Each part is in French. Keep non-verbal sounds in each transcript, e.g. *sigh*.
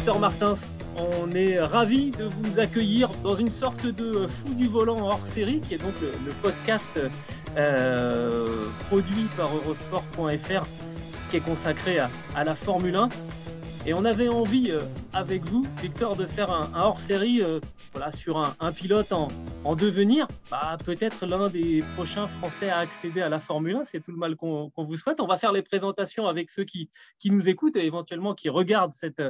Victor Martins, on est ravi de vous accueillir dans une sorte de fou du volant hors série qui est donc le, podcast euh, produit par Eurosport.fr qui est consacré à, la Formule 1. Et on avait envie euh, avec vous, Victor, de faire un, hors-série euh, voilà, sur un, pilote en, en, devenir. Bah, Peut-être l'un des prochains Français à accéder à la Formule 1. C'est tout le mal qu'on qu vous souhaite. On va faire les présentations avec ceux qui, nous écoutent et éventuellement qui regardent cette,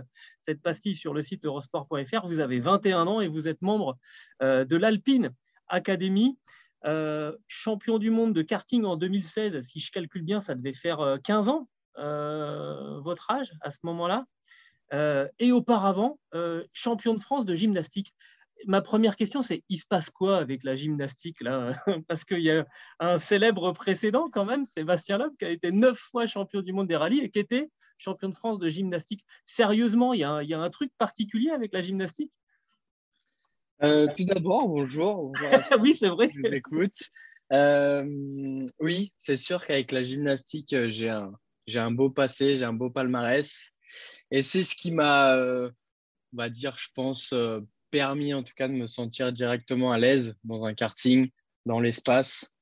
cette pastille sur le site eurosport.fr. Vous avez 21 ans et vous êtes membre euh, de l'Alpine Academy. Champion du monde de karting en 2016, si je calcule bien, ça devait faire 15 ans, votre âge à ce moment-là. Euh, et auparavant, euh, champion de France de gymnastique. Ma première question, c'est il se passe quoi avec la gymnastique là *laughs* Parce qu'il y a un célèbre précédent quand même, Sébastien Loeb, qui a été neuf fois champion du monde des rallyes et qui était champion de France de gymnastique. Sérieusement, il y a un, il y a un truc particulier avec la gymnastique? Euh, tout d'abord, bonjour. bonjour *laughs* oui, c'est vrai. Je vous écoute. Euh, oui, c'est sûr qu'avec la gymnastique, j'ai un, j'ai un beau passé, j'ai un beau palmarès. Et c'est ce qui m'a, euh, on va dire, je pense, euh, permis en tout cas de me sentir directement à l'aise dans un karting, dans l'espace,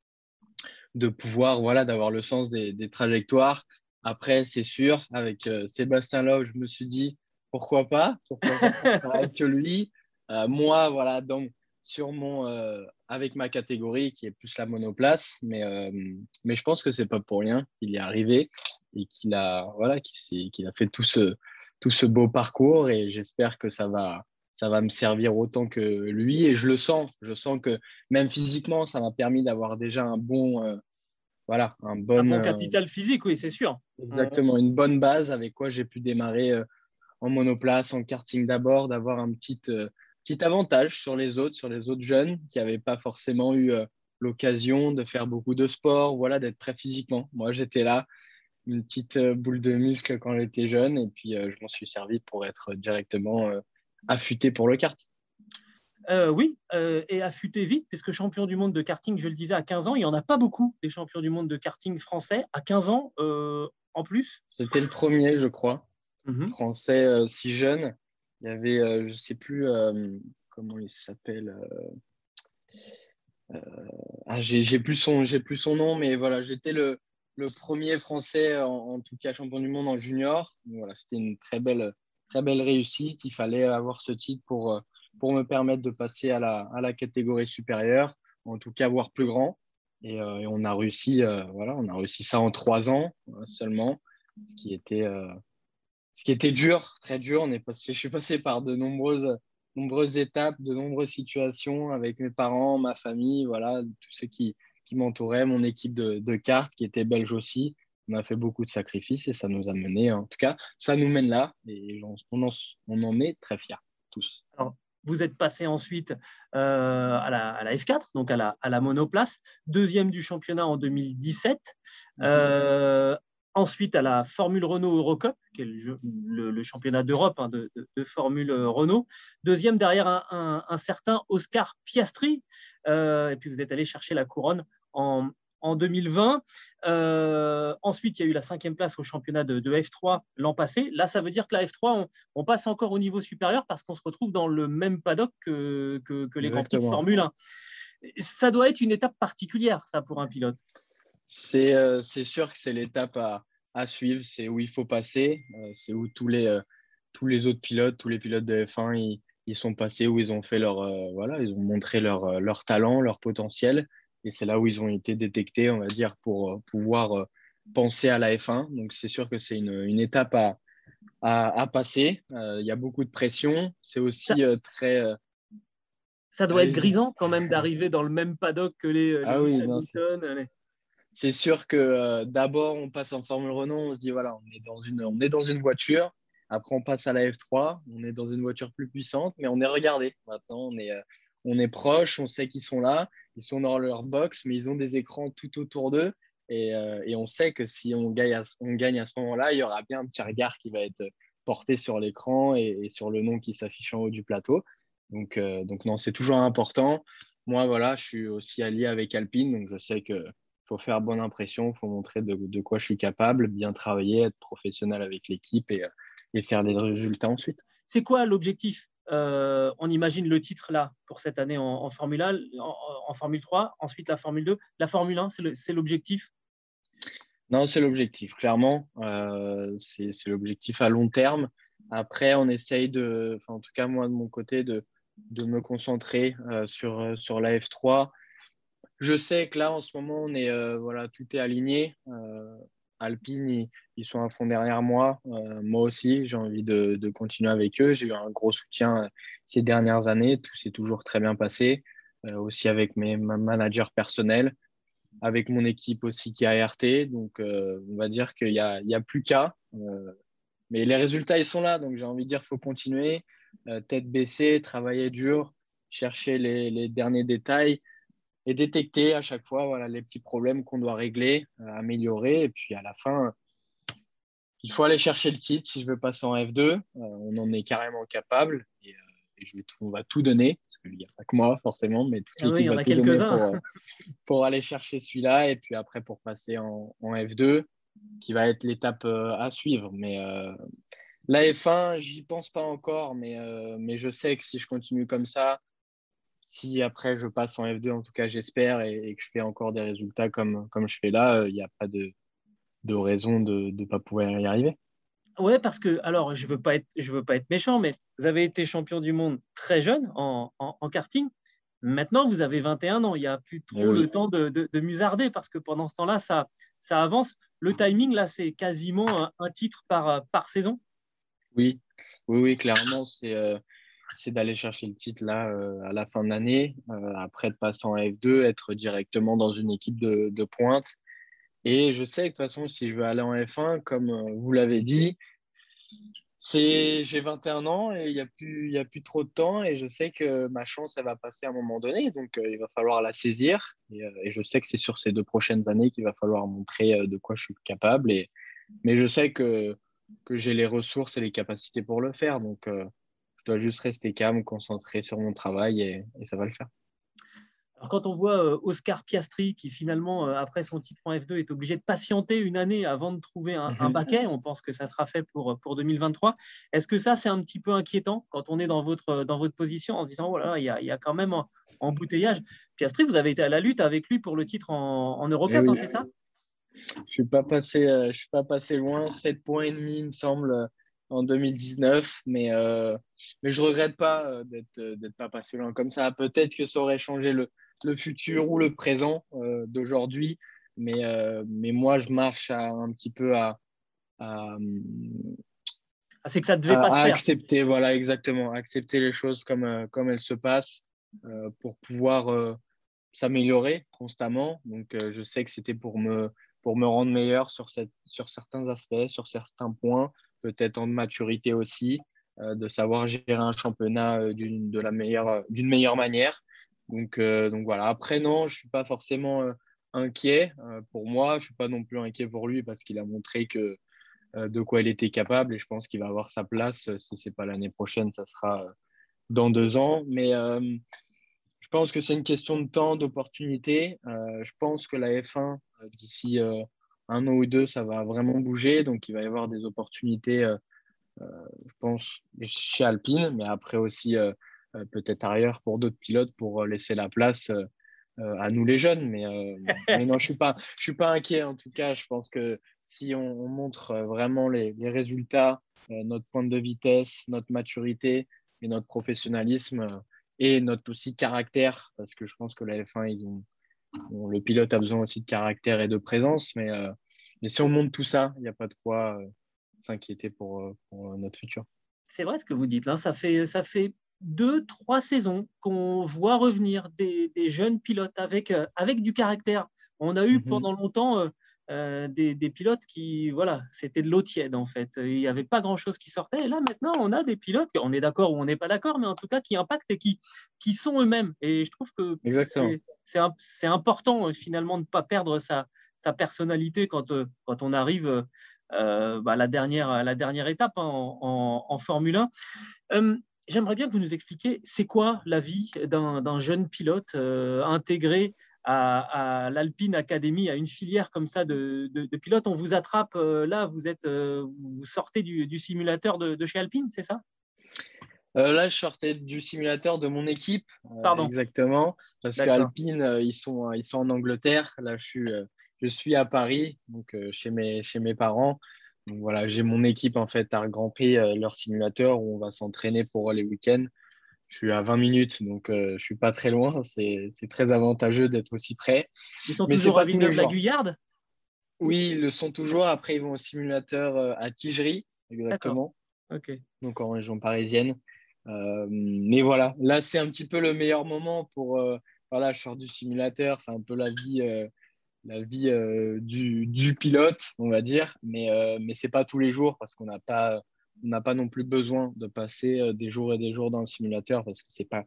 de pouvoir, voilà, d'avoir le sens des, trajectoires. Après, c'est sûr, avec euh, Sébastien Lowe, je me suis dit, pourquoi pas? Pourquoi pas avec lui? Moi, voilà, donc sur mon, euh, avec ma catégorie qui est plus la monoplace, mais, euh, mais je pense que c'est pas pour rien qu'il est arrivé et qu'il a, voilà, qu'il a fait tout ce, tout ce beau parcours et j'espère que ça va, ça va me servir autant que lui et je le sens. Je sens que même physiquement, ça m'a permis d'avoir déjà un bon, euh, voilà, un bon, un bon capital physique, oui, c'est sûr. Exactement, une bonne base avec quoi j'ai pu démarrer en monoplace, en karting d'abord, d'avoir un petit petit avantage sur les autres, sur les autres jeunes qui n'avaient pas forcément eu euh, l'occasion de faire beaucoup de sport, voilà, d'être prêt physiquement. Moi, j'étais là, une petite euh, boule de muscle quand j'étais jeune, et puis euh, je m'en suis servi pour être directement euh, affûté pour le kart. Oui, et affûté vite, puisque champion du monde de karting, je le disais, à 15 ans, il n'y en a pas beaucoup des champions du monde de karting français à 15 ans en plus. C'était le premier, je crois, mm -hmm. français si jeune. Il y avait, euh, je ne sais plus euh, comment il s'appelle. Euh, ah, j'ai plus, son, plus son nom, mais voilà, j'étais le, le, premier Français, en, tout cas champion du monde en junior. Voilà, C'était une très belle, très belle réussite. Il fallait avoir ce titre pour, pour me permettre de passer à la, à la catégorie supérieure, en tout cas voir plus grand. Et, et on a réussi, voilà, on a réussi ça en trois ans seulement, ce qui était ce qui était dur, très dur. On est passé, je suis passé par de nombreuses, nombreuses étapes, de nombreuses situations avec mes parents, ma famille, voilà, tous ceux qui, qui m'entouraient, mon équipe de, de, cartes qui était belge aussi. On a fait beaucoup de sacrifices et ça nous a mené, en tout cas, ça nous mène là et on, on, en, on en, est très fiers, tous. Alors, vous êtes passé ensuite euh, à, la, à, la, F4, donc à la, à la, monoplace, deuxième du championnat en 2017. Euh, ensuite à la Formule Renault Eurocup, qui est le, jeu, le, le championnat d'Europe hein, de, de, de, Formule Renault. Deuxième derrière un, un, un certain Oscar Piastri. Euh, et puis vous êtes allé chercher la couronne en, en 2020. Euh, ensuite, il y a eu la cinquième place au championnat de, de F3 l'an passé. Là, ça veut dire que la F3, on, on, passe encore au niveau supérieur parce qu'on se retrouve dans le même paddock que, que, que les Grands Prix de Formule 1. Ça doit être une étape particulière, ça, pour un pilote. C'est euh, sûr que c'est l'étape à, à, suivre, c'est où il faut passer, euh, c'est où tous les, euh, tous les autres pilotes, tous les pilotes de F1, ils, ils sont passés, où ils ont fait leur, euh, voilà, ils ont montré leur, leur talent, leur potentiel, et c'est là où ils ont été détectés, on va dire, pour pouvoir penser à la F1. Donc c'est sûr que c'est une, une, étape à, à, à passer. Il y a beaucoup de pression, c'est aussi très Ça doit être grisant quand même *laughs* d'arriver dans le même paddock que les, ah oui, c'est sûr que euh, d'abord, on passe en Formule Renault, on se dit, voilà, on est dans une, on est dans une voiture. Après, on passe à la F3, on est dans une voiture plus puissante, mais on est regardé. Maintenant, on est, euh, on proche, on sait qu'ils sont là, ils sont dans leur box, mais ils ont des écrans tout autour d'eux. Et, euh, on sait que si on gagne à, on gagne à ce moment-là, il y aura bien un petit regard qui va être porté sur l'écran et, sur le nom qui s'affiche en haut du plateau. Donc, donc non, c'est toujours important. Moi, voilà, je suis aussi allié avec Alpine, donc je sais que faut faire bonne impression, il faut montrer de, quoi je suis capable, bien travailler, être professionnel avec l'équipe et, et, faire les résultats ensuite. C'est quoi l'objectif euh, On imagine le titre là pour cette année en, Formule 1, en, Formule 3, ensuite la Formule 2. La Formule 1, c'est l'objectif? Non, c'est l'objectif, clairement. Euh, c'est l'objectif à long terme. Après, on essaye de, en tout cas moi de mon côté, de, de me concentrer euh, sur, sur la F3 je sais que là, en ce moment, on est, euh, voilà, tout est aligné. Euh, Alpine, ils, sont à fond derrière moi. Euh, moi aussi, j'ai envie de, continuer avec eux. J'ai eu un gros soutien ces dernières années. Tout s'est toujours très bien passé. aussi avec mes managers personnels, avec mon équipe aussi qui a RT. Donc, on va dire qu'il n'y a, a, plus qu'à. mais les résultats, ils sont là. Donc, j'ai envie de dire qu'il faut continuer. tête baissée, travailler dur, chercher les derniers détails et détecter à chaque fois voilà, les petits problèmes qu'on doit régler, euh, améliorer. Et puis à la fin, il faut aller chercher le titre si je veux passer en F2. Euh, on en est carrément capable et, euh, je vais on va tout donner, parce qu'il n'y a pas que moi forcément, mais toute ah oui, va tout donner pour, pour, aller chercher celui-là et puis après pour passer en, en F2, qui va être l'étape à suivre. Mais la F1, j'y pense pas encore, mais, mais je sais que si je continue comme ça, si après je passe en F2, en tout cas j'espère, et, que je fais encore des résultats comme, comme je fais là, il n'y a pas de, de raison de ne pas pouvoir y arriver. Ouais, parce que, alors, je ne veux, pas être, je veux pas être méchant, mais vous avez été champion du monde très jeune en, en, karting. Maintenant, vous avez 21 ans. Il n'y a plus trop eh le temps de, de, musarder parce que pendant ce temps-là, ça, ça avance. Le timing, là, c'est quasiment un, titre par, par saison. Oui, oui, oui, clairement. C'est. Euh, c'est d'aller chercher le titre là euh, à la fin de l'année, euh, après de passer en F2, être directement dans une équipe de, pointe. Et je sais que de toute façon, si je veux aller en F1, comme euh, vous l'avez dit, j'ai 21 ans et il n'y a, plus, a plus trop de temps et je sais que ma chance, elle va passer à un moment donné. Donc, il va falloir la saisir. Et, je sais que c'est sur ces deux prochaines années qu'il va falloir montrer de quoi je suis capable. Et, mais je sais que, que j'ai les ressources et les capacités pour le faire. Donc, dois juste rester calme, concentré sur mon travail et, ça va le faire. Alors, quand on voit euh, Oscar Piastri qui finalement, euh, après son titre en F2, est obligé de patienter une année avant de trouver un, un mhm. baquet, on pense que ça sera fait pour, pour 2023. Est-ce que ça, c'est un petit peu inquiétant quand on est dans votre, dans votre position en se disant, voilà, il y a, y a, quand même un embouteillage? Piastri, vous avez été à la lutte avec lui pour le titre en, en Eurocup, eh hein, c'est ça? Je ne suis, pas passé, euh, je suis pas passé loin, 7 points et demi, il me semble, en 2019, mais, euh, mais je regrette pas euh, d'être euh, d'être pas passé loin comme ça. Peut-être que ça aurait changé le, le futur ou le présent d'aujourd'hui, mais, mais moi je marche un petit peu à, à ah, c'est que ça devait pas se faire. accepter, voilà exactement, accepter les choses comme comme elles se passent pour pouvoir s'améliorer constamment. Donc je sais que c'était pour me pour me rendre meilleur sur, cette, sur certains aspects, sur certains points, peut-être en maturité aussi, euh, de savoir gérer un championnat euh, d'une meilleure euh, meilleure manière. Donc, donc voilà. Après non, je suis pas forcément inquiet pour moi. Je suis pas non plus inquiet pour lui parce qu'il a montré que de quoi il était capable et je pense qu'il va avoir sa place. Si c'est pas l'année prochaine, ça sera dans deux ans. Mais je pense que c'est une question de temps, d'opportunité. je pense que la F1 d'ici un an ou deux, ça va vraiment bouger. Donc, il va y avoir des opportunités, euh, euh, je pense, chez Alpine, mais après aussi euh, peut-être ailleurs pour d'autres pilotes pour laisser la place à nous les jeunes. Mais, *laughs* non, je ne suis, pas, je suis pas inquiet en tout cas. Je pense que si on, montre vraiment les, les résultats, notre pointe de vitesse, notre maturité et notre professionnalisme et notre aussi caractère, parce que je pense que la F1, ils ont le pilote a besoin aussi de caractère et de présence, mais, euh, mais si on monte tout ça, il n'y a pas de quoi euh, s'inquiéter pour, euh, pour, notre futur. C'est vrai ce que vous dites. Là. Ça, fait, ça fait deux, trois saisons qu'on voit revenir des, jeunes pilotes avec, avec du caractère. On a eu mhm. pendant longtemps euh, des, pilotes qui, voilà, c'était de l'eau tiède en fait. Il n'y avait pas grand-chose qui sortait. Et là, maintenant, on a des pilotes, on est d'accord ou on n'est pas d'accord, mais en tout cas qui impactent et qui, qui sont eux-mêmes. Et je trouve que c'est important euh, finalement de ne pas perdre sa, sa personnalité quand, euh, quand on arrive euh, bah, à, la dernière, la dernière étape hein, en, en, Formule 1. J'aimerais bien que vous nous expliquiez, c'est quoi la vie d'un jeune pilote intégré à, l'Alpine Academy, à une filière comme ça de, de, pilotes. On vous attrape euh, là, vous, êtes, euh, vous sortez du, simulateur de, chez Alpine, c'est ça? Euh, Là, je sortais du simulateur de mon équipe. Pardon. Exactement. Parce qu'Alpine, ils, sont, ils sont en Angleterre. Là, je suis, je suis à Paris, donc chez, mes, chez mes parents. Donc voilà, j'ai mon équipe en fait à Grand Prix, leur simulateur où on va s'entraîner pour les week-ends je suis à 20 minutes, donc euh, je ne suis pas très loin. C'est très avantageux d'être aussi près. Ils sont toujours à Villeneuve-la-Guyarde Oui, ils le sont toujours. Après, ils vont au simulateur euh, à Tigerie, exactement. Donc en région parisienne. Euh, mais voilà, là, c'est un petit peu le meilleur moment pour. voilà, je sors du simulateur, c'est un peu la vie, la vie du, du, pilote, on va dire. Mais, mais ce n'est pas tous les jours parce qu'on n'a pas n'a pas non plus besoin de passer euh, des jours et des jours dans le simulateur parce que ce n'est pas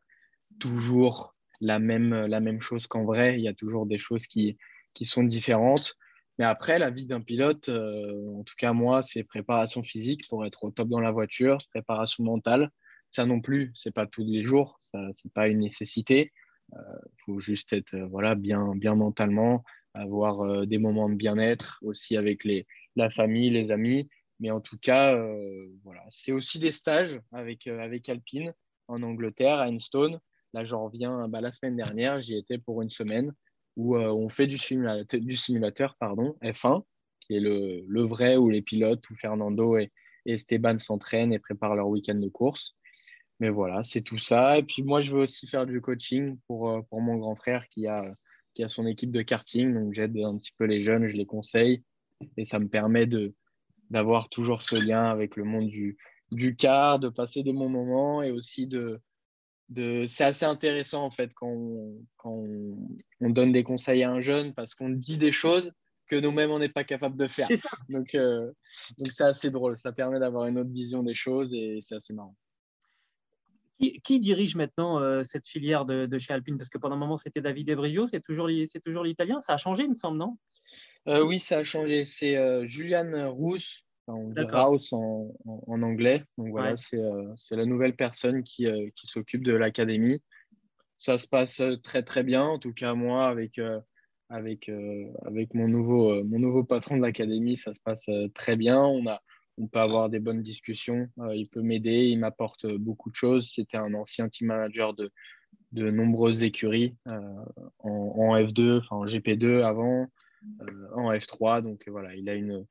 toujours la même, la même chose qu'en vrai. Il y a toujours des choses qui, qui sont différentes. Mais après, la vie d'un pilote, euh, en tout cas moi, c'est préparation physique pour être au top dans la voiture, préparation mentale. Ça non plus, c'est pas tous les jours, ça c'est pas une nécessité. Il euh, faut juste être voilà bien bien mentalement, avoir des moments de bien-être aussi avec les, la famille, les amis mais en tout cas, euh, voilà. C'est aussi des stages avec, euh, avec Alpine en Angleterre, à Enstone. Là, j'en reviens bah, la semaine dernière, j'y étais pour une semaine où euh, on fait du simulateur, du simulateur pardon, F1, qui est le, le, vrai où les pilotes, où Fernando et, Esteban s'entraînent et préparent leur week-end de course. Mais voilà, c'est tout ça. Et puis moi, je veux aussi faire du coaching pour, pour mon grand frère qui a, qui a son équipe de karting. Donc j'aide un petit peu les jeunes, je les conseille. Et ça me permet de, d'avoir toujours ce lien avec le monde du, du car, de passer des bons moments et aussi de. de... C'est assez intéressant en fait quand, on, quand on, donne des conseils à un jeune parce qu'on dit des choses que nous-mêmes on n'est pas capable de faire. Donc euh, donc c'est assez drôle. Ça permet d'avoir une autre vision des choses et c'est assez marrant. Qui, dirige maintenant euh, cette filière de, de, chez Alpine? Parce que pendant un moment, c'était David Ebrio, c'est toujours, toujours l'italien. Ça a changé, il me semble, non? Euh, oui, ça a changé. C'est euh, Julian Rousse, on dit Rouse en, anglais. Donc voilà, euh, c'est la nouvelle personne qui, qui s'occupe de l'académie. Ça se passe très très bien, en tout cas moi avec, avec, avec mon, nouveau, mon nouveau patron de l'académie, ça se passe très bien. On, a, on peut avoir des bonnes discussions. il peut m'aider, il m'apporte beaucoup de choses. C'était un ancien team manager de, de nombreuses écuries en, en, F2, enfin en GP2 avant. Euh, en F3. Donc euh, voilà, il a une,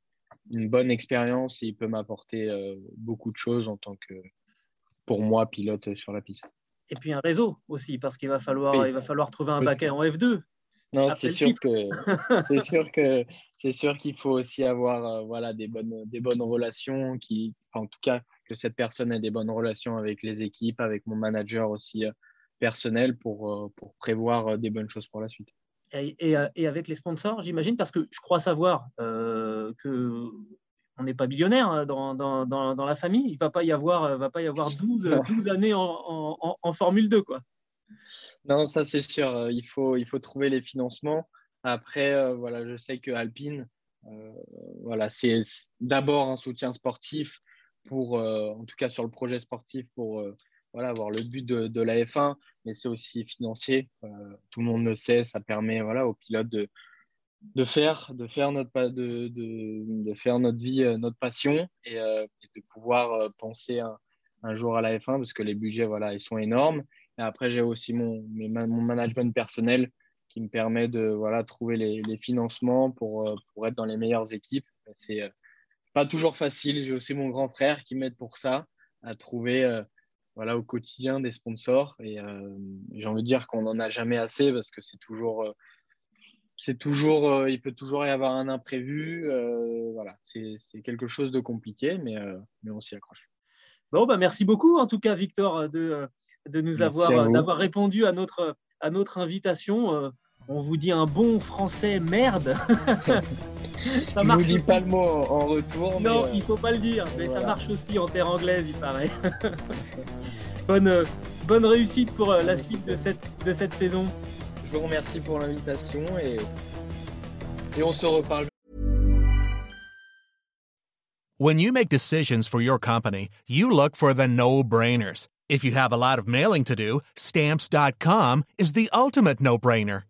une bonne expérience et il peut m'apporter euh, beaucoup de choses en tant que, pour moi, pilote sur la piste. Et puis un réseau aussi, parce qu'il va falloir, il va falloir trouver un baquet en F2. Non, c'est sûr que *laughs* c'est sûr que c'est sûr qu'il faut aussi avoir voilà des bonnes des bonnes relations qui en tout cas que cette personne ait des bonnes relations avec les équipes, avec mon manager aussi personnel pour pour prévoir des bonnes choses pour la suite et, avec les sponsors, j'imagine, parce que je crois savoir euh, que on n'est pas millionnaire hein, dans, dans, dans, la famille. Il ne va pas y avoir, va pas y avoir *laughs* 12, 12 années en, en, Formule 2. Quoi. Non, ça c'est sûr. Il faut, il faut trouver les financements. Après, euh, voilà, je sais que Alpine, euh, voilà, c'est d'abord un soutien sportif pour, en tout cas sur le projet sportif, pour voilà, avoir le but de, de la F1, mais c'est aussi financier. Euh, tout le monde le sait, ça permet voilà, aux pilotes de, de, faire, de, faire notre, de, de, de faire notre vie, euh, notre passion et, euh, de pouvoir penser un, jour à la F1 parce que les budgets, voilà, ils sont énormes. Et après, j'ai aussi mon, mon management personnel qui me permet de voilà, trouver les, les financements pour, pour être dans les meilleures équipes. C'est pas toujours facile. J'ai aussi mon grand frère qui m'aide pour ça, à trouver voilà, au quotidien des sponsors. Et euh, j'ai envie de dire qu'on n'en a jamais assez parce que c'est toujours, euh, c'est toujours euh, il peut toujours y avoir un imprévu. voilà, c'est quelque chose de compliqué, mais, mais on s'y accroche. Bon, bah merci beaucoup en tout cas, Victor, de, de nous avoir, d'avoir répondu à notre, à notre invitation. On vous dit un bon français merde. *laughs* ça marche. dis pas le mot en retour. Non, il faut pas le dire, mais ça marche aussi en terre anglaise, il paraît. *laughs* bonne, bonne réussite pour la suite de cette, de cette saison. Je vous remercie pour l'invitation et, et on se reparle. When you make decisions for your company, you look for the no-brainers. If you have a lot of mailing to do, stamps.com is the ultimate no-brainer.